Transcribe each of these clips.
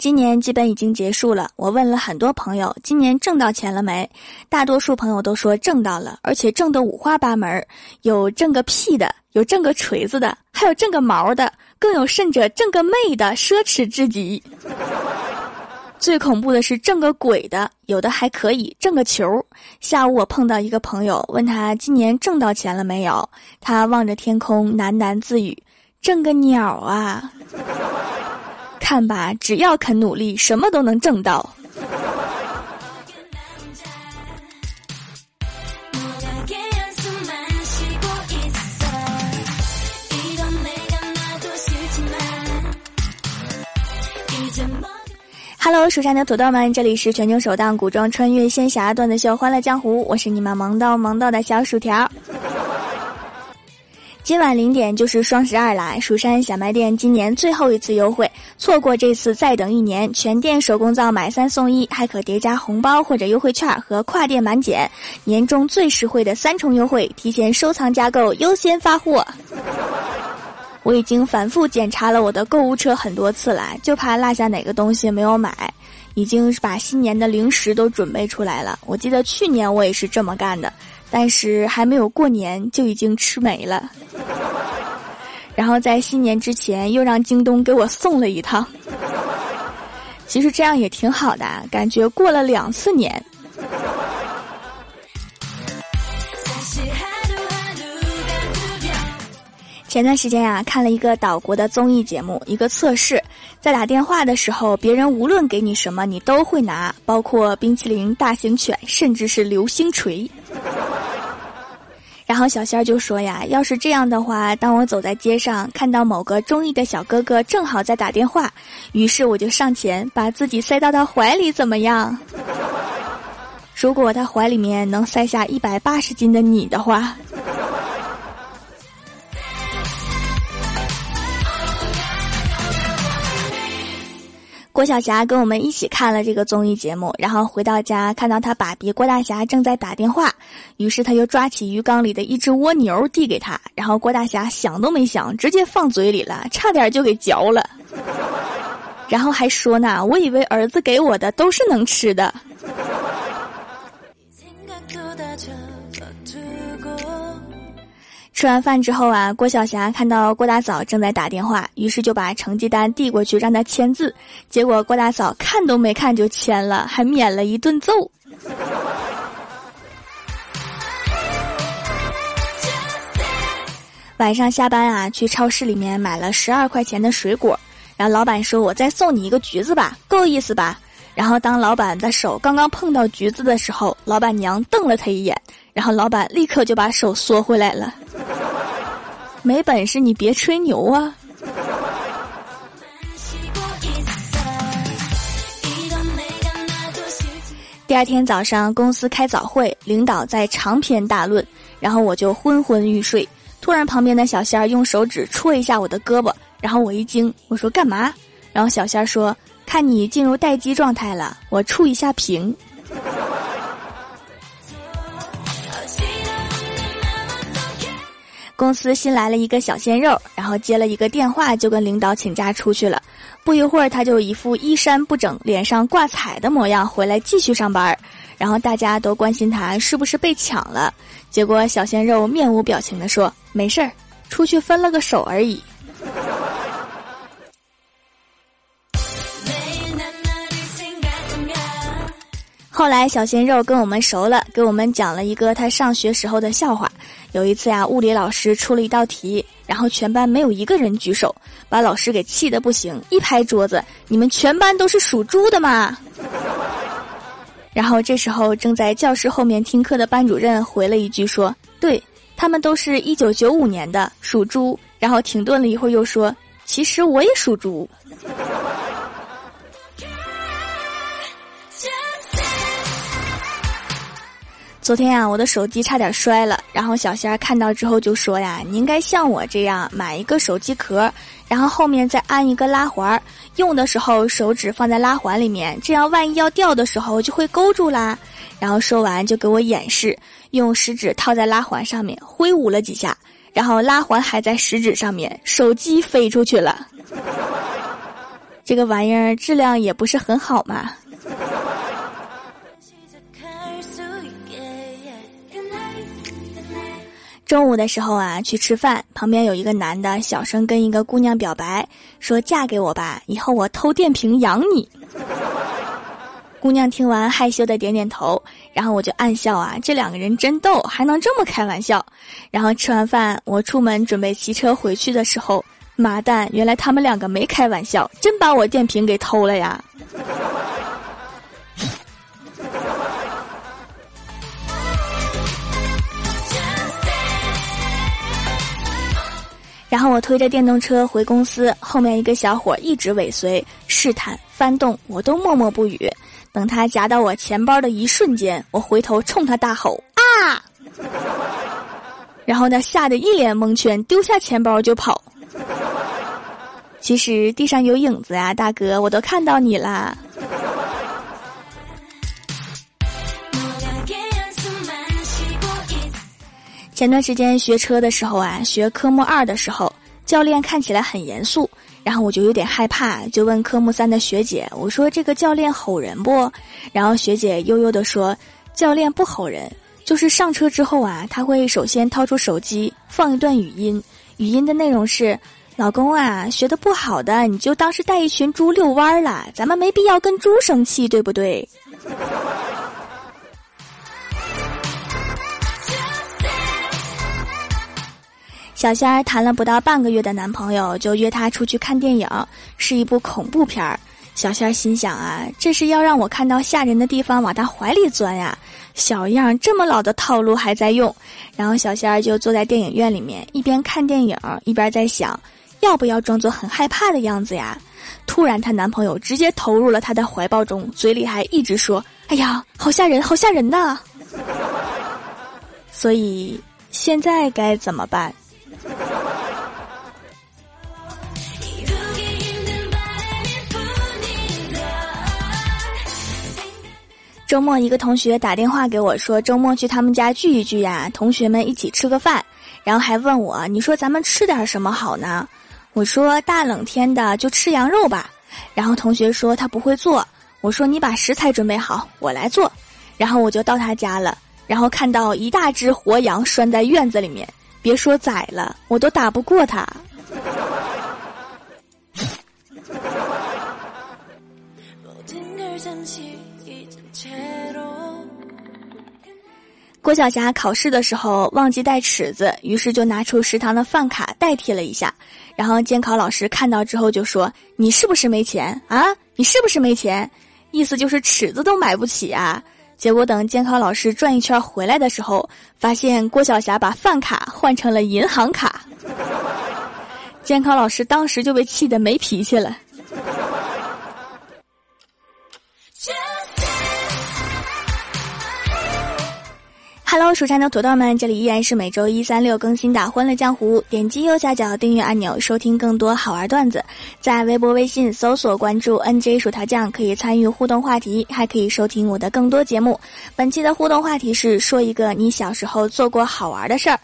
今年基本已经结束了。我问了很多朋友，今年挣到钱了没？大多数朋友都说挣到了，而且挣得五花八门，有挣个屁的，有挣个锤子的，还有挣个毛的，更有甚者挣个妹的，奢侈至极。最恐怖的是挣个鬼的，有的还可以挣个球。下午我碰到一个朋友，问他今年挣到钱了没有？他望着天空喃喃自语：“挣个鸟啊！”看吧，只要肯努力，什么都能挣到。Hello，蜀山的土豆们，这里是全球首档古装穿越仙侠段子秀《欢乐江湖》，我是你们萌到萌到的小薯条。今晚零点就是双十二来！蜀山小卖店今年最后一次优惠，错过这次再等一年。全店手工皂买三送一，还可叠加红包或者优惠券和跨店满减，年终最实惠的三重优惠，提前收藏加购优先发货。我已经反复检查了我的购物车很多次了，就怕落下哪个东西没有买，已经把新年的零食都准备出来了。我记得去年我也是这么干的。但是还没有过年就已经吃没了，然后在新年之前又让京东给我送了一趟。其实这样也挺好的，感觉过了两次年。前段时间呀，看了一个岛国的综艺节目，一个测试，在打电话的时候，别人无论给你什么，你都会拿，包括冰淇淋、大型犬，甚至是流星锤。然后小仙儿就说呀：“要是这样的话，当我走在街上，看到某个中意的小哥哥正好在打电话，于是我就上前把自己塞到他怀里，怎么样？如果他怀里面能塞下一百八十斤的你的话。”郭晓霞跟我们一起看了这个综艺节目，然后回到家看到他爸比郭大侠正在打电话，于是他又抓起鱼缸里的一只蜗牛递给他，然后郭大侠想都没想，直接放嘴里了，差点就给嚼了，然后还说呢：“我以为儿子给我的都是能吃的。”吃完饭之后啊，郭晓霞看到郭大嫂正在打电话，于是就把成绩单递过去让她签字。结果郭大嫂看都没看就签了，还免了一顿揍。晚上下班啊，去超市里面买了十二块钱的水果，然后老板说：“我再送你一个橘子吧，够意思吧？”然后当老板的手刚刚碰到橘子的时候，老板娘瞪了他一眼。然后老板立刻就把手缩回来了。没本事你别吹牛啊！第二天早上公司开早会，领导在长篇大论，然后我就昏昏欲睡。突然旁边的小仙儿用手指戳一下我的胳膊，然后我一惊，我说干嘛？然后小仙儿说：“看你进入待机状态了，我触一下屏。”公司新来了一个小鲜肉，然后接了一个电话，就跟领导请假出去了。不一会儿，他就一副衣衫不整、脸上挂彩的模样回来继续上班。然后大家都关心他是不是被抢了，结果小鲜肉面无表情的说：“没事儿，出去分了个手而已。”后来小鲜肉跟我们熟了，给我们讲了一个他上学时候的笑话。有一次呀，物理老师出了一道题，然后全班没有一个人举手，把老师给气得不行，一拍桌子：“你们全班都是属猪的吗？”然后这时候正在教室后面听课的班主任回了一句说：“对他们都是一九九五年的属猪。”然后停顿了一会儿又说：“其实我也属猪。”昨天啊，我的手机差点摔了，然后小仙儿看到之后就说呀：“你应该像我这样买一个手机壳，然后后面再安一个拉环，用的时候手指放在拉环里面，这样万一要掉的时候就会勾住啦。”然后说完就给我演示，用食指套在拉环上面挥舞了几下，然后拉环还在食指上面，手机飞出去了。这个玩意儿质量也不是很好嘛。中午的时候啊，去吃饭，旁边有一个男的小声跟一个姑娘表白，说：“嫁给我吧，以后我偷电瓶养你。”姑娘听完害羞的点点头，然后我就暗笑啊，这两个人真逗，还能这么开玩笑。然后吃完饭，我出门准备骑车回去的时候，妈蛋，原来他们两个没开玩笑，真把我电瓶给偷了呀！然后我推着电动车回公司，后面一个小伙一直尾随、试探、翻动，我都默默不语。等他夹到我钱包的一瞬间，我回头冲他大吼：“啊！” 然后呢，吓得一脸蒙圈，丢下钱包就跑。其实地上有影子呀，大哥，我都看到你啦。前段时间学车的时候啊，学科目二的时候，教练看起来很严肃，然后我就有点害怕，就问科目三的学姐：“我说这个教练吼人不？”然后学姐悠悠的说：“教练不吼人，就是上车之后啊，他会首先掏出手机放一段语音，语音的内容是：老公啊，学的不好的你就当是带一群猪遛弯儿了，咱们没必要跟猪生气，对不对？”小仙儿谈了不到半个月的男朋友，就约她出去看电影，是一部恐怖片儿。小仙儿心想啊，这是要让我看到吓人的地方往他怀里钻呀！小样，这么老的套路还在用。然后小仙儿就坐在电影院里面，一边看电影，一边在想，要不要装作很害怕的样子呀？突然，她男朋友直接投入了她的怀抱中，嘴里还一直说：“哎呀，好吓人，好吓人呐！” 所以现在该怎么办？周末，一个同学打电话给我说，周末去他们家聚一聚呀，同学们一起吃个饭，然后还问我，你说咱们吃点什么好呢？我说大冷天的就吃羊肉吧。然后同学说他不会做，我说你把食材准备好，我来做。然后我就到他家了，然后看到一大只活羊拴在院子里面。别说宰了，我都打不过他。郭晓霞考试的时候忘记带尺子，于是就拿出食堂的饭卡代替了一下。然后监考老师看到之后就说：“你是不是没钱啊？你是不是没钱？意思就是尺子都买不起啊。”结果等监考老师转一圈回来的时候，发现郭晓霞把饭卡换成了银行卡。监考老师当时就被气得没脾气了。Hello，蜀山的土豆们，这里依然是每周一、三、六更新的《欢乐江湖》。点击右下角订阅按钮，收听更多好玩段子。在微博、微信搜索关注 “nj 薯条酱”，可以参与互动话题，还可以收听我的更多节目。本期的互动话题是说一个你小时候做过好玩的事儿。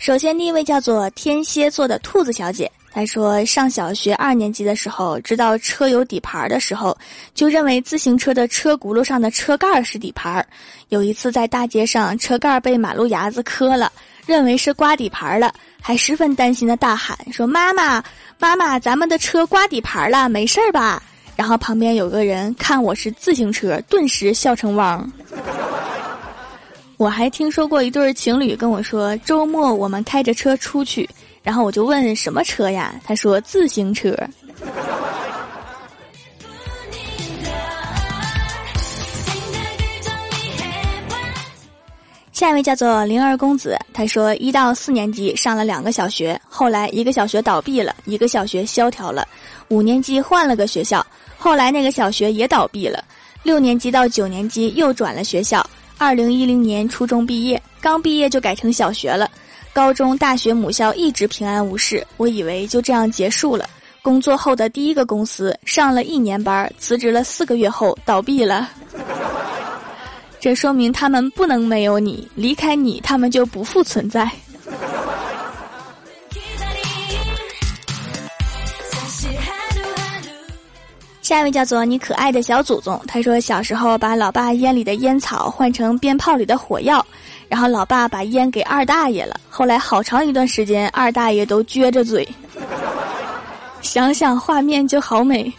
首先，第一位叫做天蝎座的兔子小姐。他说，上小学二年级的时候，知道车有底盘的时候，就认为自行车的车轱辘上的车盖是底盘。有一次在大街上，车盖被马路牙子磕了，认为是刮底盘了，还十分担心的大喊说：“妈妈，妈妈，咱们的车刮底盘了，没事儿吧？”然后旁边有个人看我是自行车，顿时笑成汪。我还听说过一对情侣跟我说，周末我们开着车出去。然后我就问什么车呀？他说自行车。下一位叫做灵儿公子，他说一到四年级上了两个小学，后来一个小学倒闭了，一个小学萧条了，五年级换了个学校，后来那个小学也倒闭了，六年级到九年级又转了学校，二零一零年初中毕业，刚毕业就改成小学了。高中、大学母校一直平安无事，我以为就这样结束了。工作后的第一个公司，上了一年班，辞职了四个月后倒闭了。这说明他们不能没有你，离开你，他们就不复存在。下一位叫做你可爱的小祖宗，他说小时候把老爸烟里的烟草换成鞭炮里的火药，然后老爸把烟给二大爷了。后来好长一段时间，二大爷都撅着嘴，想想画面就好美。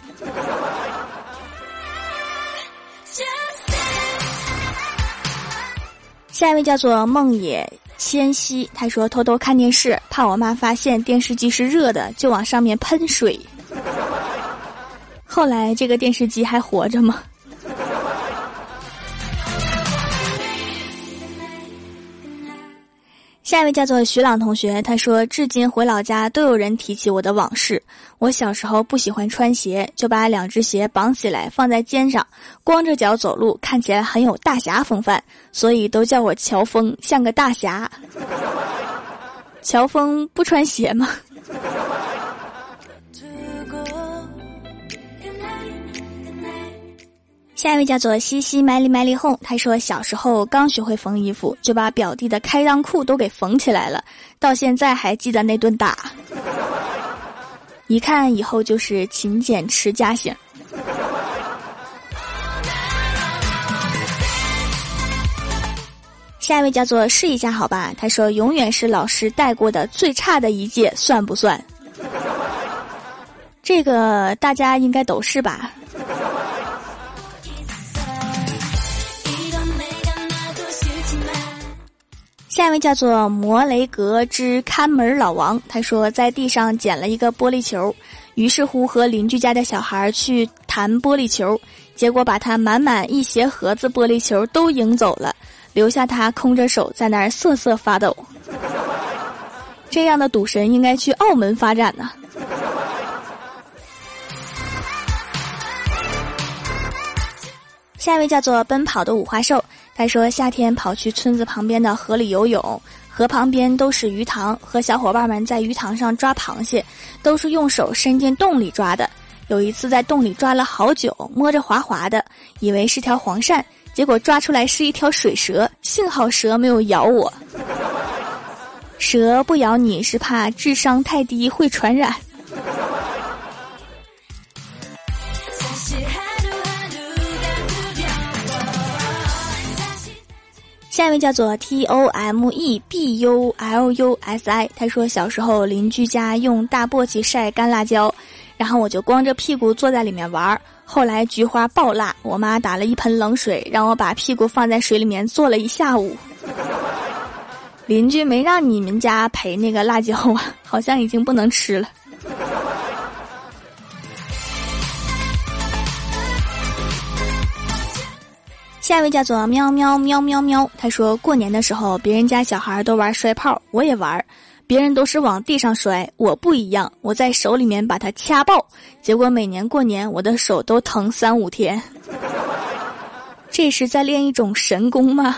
下一位叫做梦野千玺，他说偷偷看电视，怕我妈发现电视机是热的，就往上面喷水。后来这个电视机还活着吗？下一位叫做徐朗同学，他说至今回老家都有人提起我的往事。我小时候不喜欢穿鞋，就把两只鞋绑起来放在肩上，光着脚走路，看起来很有大侠风范，所以都叫我乔峰，像个大侠。乔峰不穿鞋吗？下一位叫做西西麦丽麦丽哄，他说小时候刚学会缝衣服，就把表弟的开裆裤都给缝起来了，到现在还记得那顿打。一看以后就是勤俭持家型。下一位叫做试一下好吧，他说永远是老师带过的最差的一届，算不算？这个大家应该都是吧。下一位叫做摩雷格之看门老王，他说在地上捡了一个玻璃球，于是乎和邻居家的小孩去弹玻璃球，结果把他满满一鞋盒子玻璃球都赢走了，留下他空着手在那儿瑟瑟发抖。这样的赌神应该去澳门发展呢。下一位叫做奔跑的五花兽。他说：“夏天跑去村子旁边的河里游泳，河旁边都是鱼塘，和小伙伴们在鱼塘上抓螃蟹，都是用手伸进洞里抓的。有一次在洞里抓了好久，摸着滑滑的，以为是条黄鳝，结果抓出来是一条水蛇。幸好蛇没有咬我，蛇不咬你是怕智商太低会传染。”下一位叫做 T O M E B U L U S I，他说小时候邻居家用大簸箕晒干辣椒，然后我就光着屁股坐在里面玩。后来菊花爆辣，我妈打了一盆冷水，让我把屁股放在水里面坐了一下午。邻居没让你们家赔那个辣椒啊？好像已经不能吃了。下一位叫做喵喵喵喵喵，他说过年的时候，别人家小孩都玩摔炮，我也玩，别人都是往地上摔，我不一样，我在手里面把它掐爆，结果每年过年我的手都疼三五天。这是在练一种神功吗？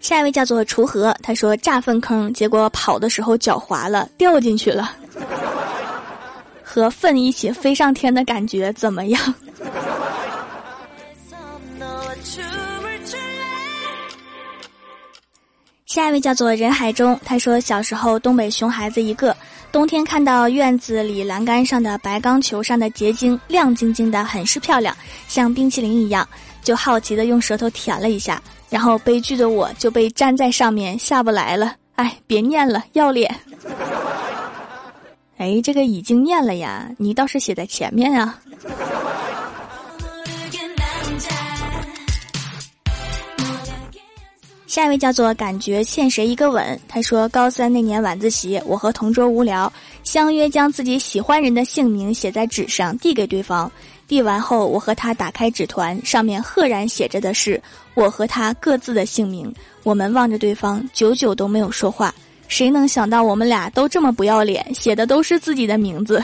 下一位叫做锄禾，他说炸粪坑，结果跑的时候脚滑了，掉进去了。和粪一起飞上天的感觉怎么样？下一位叫做人海中，他说小时候东北熊孩子一个，冬天看到院子里栏杆上的白钢球上的结晶亮晶晶的，很是漂亮，像冰淇淋一样，就好奇的用舌头舔了一下，然后悲剧的我就被粘在上面下不来了。哎，别念了，要脸。哎，这个已经念了呀，你倒是写在前面啊。下一位叫做感觉欠谁一个吻，他说高三那年晚自习，我和同桌无聊，相约将自己喜欢人的姓名写在纸上递给对方，递完后，我和他打开纸团，上面赫然写着的是我和他各自的姓名，我们望着对方，久久都没有说话。谁能想到我们俩都这么不要脸，写的都是自己的名字？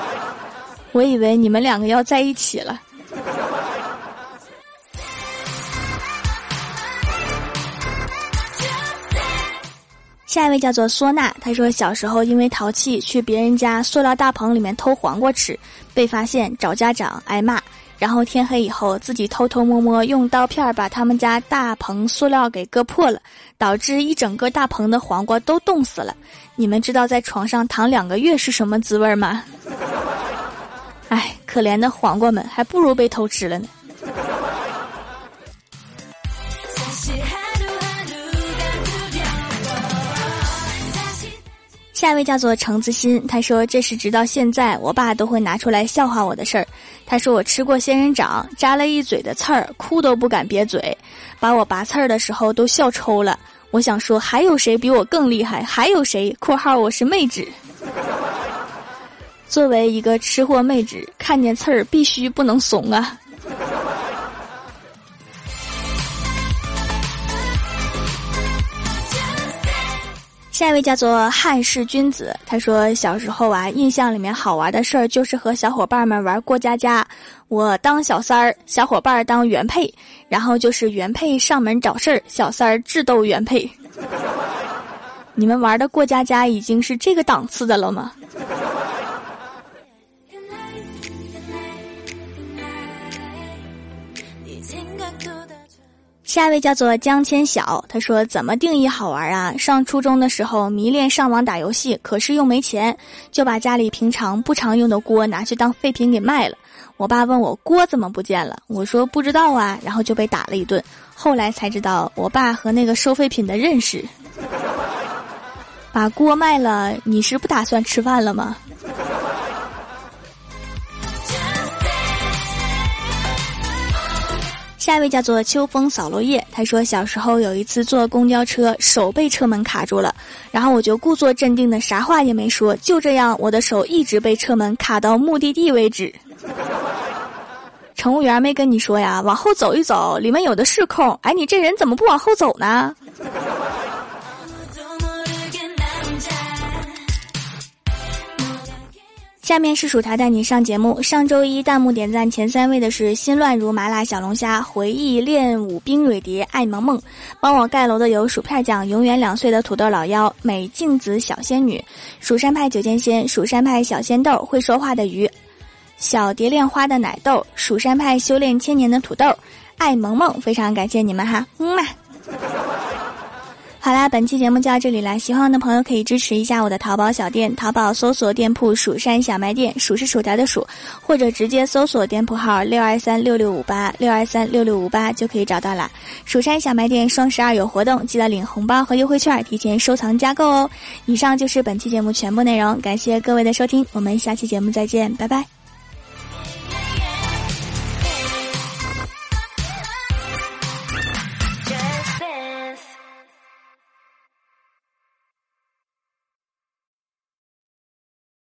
我以为你们两个要在一起了。下一位叫做唢呐，他说小时候因为淘气去别人家塑料大棚里面偷黄瓜吃，被发现找家长挨骂，然后天黑以后自己偷偷摸摸用刀片把他们家大棚塑料给割破了，导致一整个大棚的黄瓜都冻死了。你们知道在床上躺两个月是什么滋味吗？哎，可怜的黄瓜们，还不如被偷吃了呢。下一位叫做橙子心，他说这是直到现在我爸都会拿出来笑话我的事儿。他说我吃过仙人掌，扎了一嘴的刺儿，哭都不敢瘪嘴，把我拔刺儿的时候都笑抽了。我想说还有谁比我更厉害？还有谁？（括号我是妹纸。）作为一个吃货妹纸，看见刺儿必须不能怂啊。下一位叫做汉室君子，他说小时候啊，印象里面好玩的事儿就是和小伙伴们玩过家家，我当小三儿，小伙伴儿当原配，然后就是原配上门找事儿，小三儿智斗原配。你们玩的过家家已经是这个档次的了吗？下一位叫做江千晓，他说：“怎么定义好玩啊？上初中的时候迷恋上网打游戏，可是又没钱，就把家里平常不常用的锅拿去当废品给卖了。我爸问我锅怎么不见了，我说不知道啊，然后就被打了一顿。后来才知道我爸和那个收废品的认识。把锅卖了，你是不打算吃饭了吗？”下一位叫做秋风扫落叶，他说小时候有一次坐公交车，手被车门卡住了，然后我就故作镇定的啥话也没说，就这样我的手一直被车门卡到目的地为止。乘务员没跟你说呀，往后走一走，里面有的是空。哎，你这人怎么不往后走呢？下面是薯条带你上节目。上周一弹幕点赞前三位的是心乱如麻辣小龙虾、回忆练武冰蕊蝶、爱萌萌。帮我盖楼的有薯片酱、永远两岁的土豆老妖、美镜子小仙女、蜀山派九剑仙、蜀山派小仙豆、会说话的鱼、小蝶恋花的奶豆、蜀山派修炼千年的土豆、爱萌萌。非常感谢你们哈，嗯嘛。好啦，本期节目就到这里了。喜欢我的朋友可以支持一下我的淘宝小店，淘宝搜索店铺“蜀山小卖店”，数是薯条的数，或者直接搜索店铺号六二三六六五八六二三六六五八就可以找到了。蜀山小卖店双十二有活动，记得领红包和优惠券，提前收藏加购哦。以上就是本期节目全部内容，感谢各位的收听，我们下期节目再见，拜拜。